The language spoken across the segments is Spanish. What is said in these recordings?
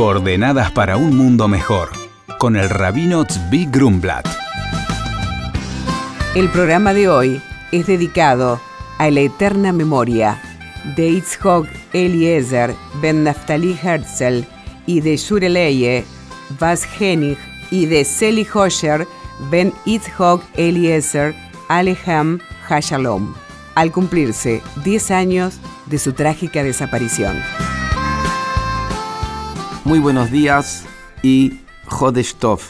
Coordenadas para un mundo mejor, con el rabino Tzvi Grumblat. El programa de hoy es dedicado a la eterna memoria de Itzhok Eliezer ben Naftali Herzl y de Shureleye Vas Henig y de Seli Hosher ben Itzhok Eliezer Alehem Hashalom, al cumplirse 10 años de su trágica desaparición. Muy buenos días y Jodesh Tov,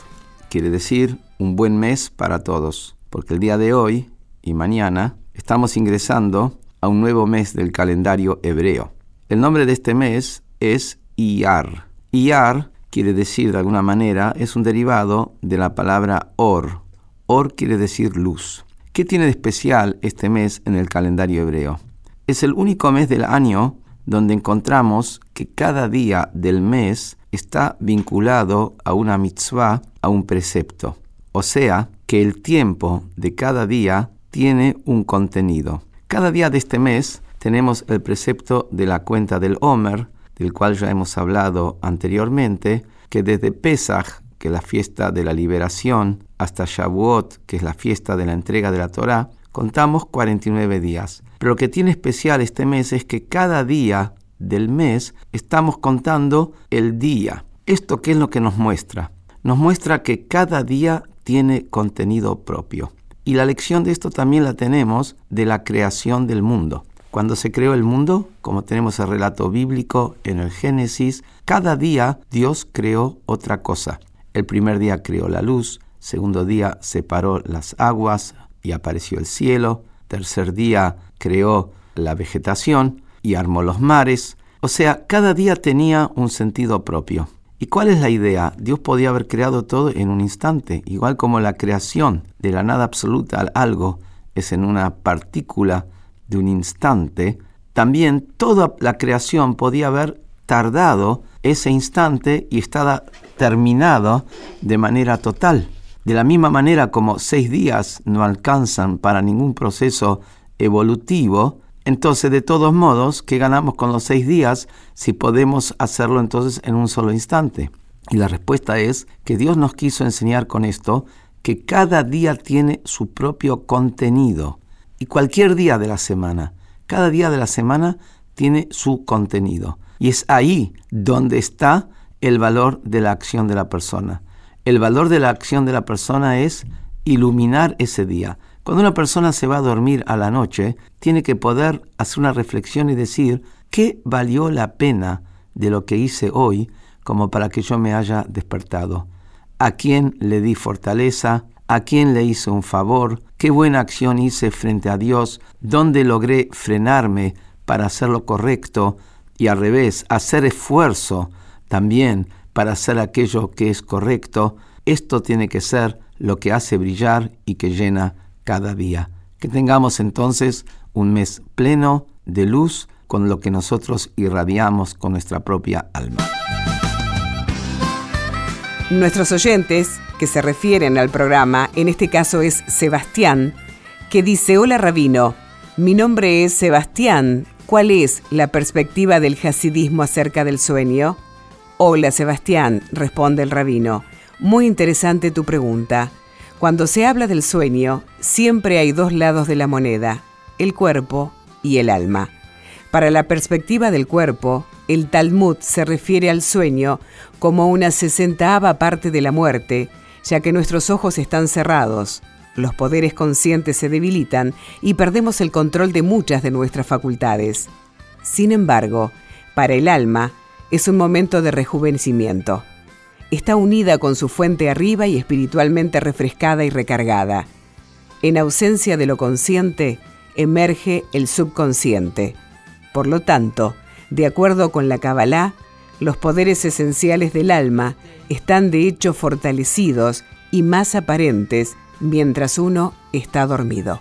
quiere decir un buen mes para todos, porque el día de hoy y mañana estamos ingresando a un nuevo mes del calendario hebreo. El nombre de este mes es Iyar. Iyar quiere decir de alguna manera, es un derivado de la palabra Or. Or quiere decir luz. ¿Qué tiene de especial este mes en el calendario hebreo? Es el único mes del año donde encontramos que cada día del mes está vinculado a una mitzvah, a un precepto. O sea, que el tiempo de cada día tiene un contenido. Cada día de este mes tenemos el precepto de la cuenta del Homer, del cual ya hemos hablado anteriormente, que desde Pesach, que es la fiesta de la liberación, hasta Shavuot, que es la fiesta de la entrega de la Torá, contamos 49 días. Pero lo que tiene especial este mes es que cada día del mes estamos contando el día. ¿Esto qué es lo que nos muestra? Nos muestra que cada día tiene contenido propio. Y la lección de esto también la tenemos de la creación del mundo. Cuando se creó el mundo, como tenemos el relato bíblico en el Génesis, cada día Dios creó otra cosa. El primer día creó la luz, segundo día separó las aguas y apareció el cielo, tercer día creó la vegetación y armó los mares. O sea, cada día tenía un sentido propio. ¿Y cuál es la idea? Dios podía haber creado todo en un instante, igual como la creación de la nada absoluta al algo es en una partícula de un instante, también toda la creación podía haber tardado ese instante y estaba terminado de manera total. De la misma manera como seis días no alcanzan para ningún proceso evolutivo, entonces de todos modos, ¿qué ganamos con los seis días si podemos hacerlo entonces en un solo instante? Y la respuesta es que Dios nos quiso enseñar con esto que cada día tiene su propio contenido. Y cualquier día de la semana, cada día de la semana tiene su contenido. Y es ahí donde está el valor de la acción de la persona. El valor de la acción de la persona es iluminar ese día. Cuando una persona se va a dormir a la noche, tiene que poder hacer una reflexión y decir, ¿qué valió la pena de lo que hice hoy como para que yo me haya despertado? ¿A quién le di fortaleza? ¿A quién le hice un favor? ¿Qué buena acción hice frente a Dios? ¿Dónde logré frenarme para hacer lo correcto? Y al revés, hacer esfuerzo también para hacer aquello que es correcto, esto tiene que ser lo que hace brillar y que llena cada día. Que tengamos entonces un mes pleno de luz con lo que nosotros irradiamos con nuestra propia alma. Nuestros oyentes, que se refieren al programa, en este caso es Sebastián, que dice, hola rabino, mi nombre es Sebastián, ¿cuál es la perspectiva del hasidismo acerca del sueño? Hola Sebastián, responde el rabino. Muy interesante tu pregunta. Cuando se habla del sueño, siempre hay dos lados de la moneda, el cuerpo y el alma. Para la perspectiva del cuerpo, el Talmud se refiere al sueño como una sesentaava parte de la muerte, ya que nuestros ojos están cerrados, los poderes conscientes se debilitan y perdemos el control de muchas de nuestras facultades. Sin embargo, para el alma, es un momento de rejuvenecimiento. Está unida con su fuente arriba y espiritualmente refrescada y recargada. En ausencia de lo consciente, emerge el subconsciente. Por lo tanto, de acuerdo con la Kabbalah, los poderes esenciales del alma están de hecho fortalecidos y más aparentes mientras uno está dormido.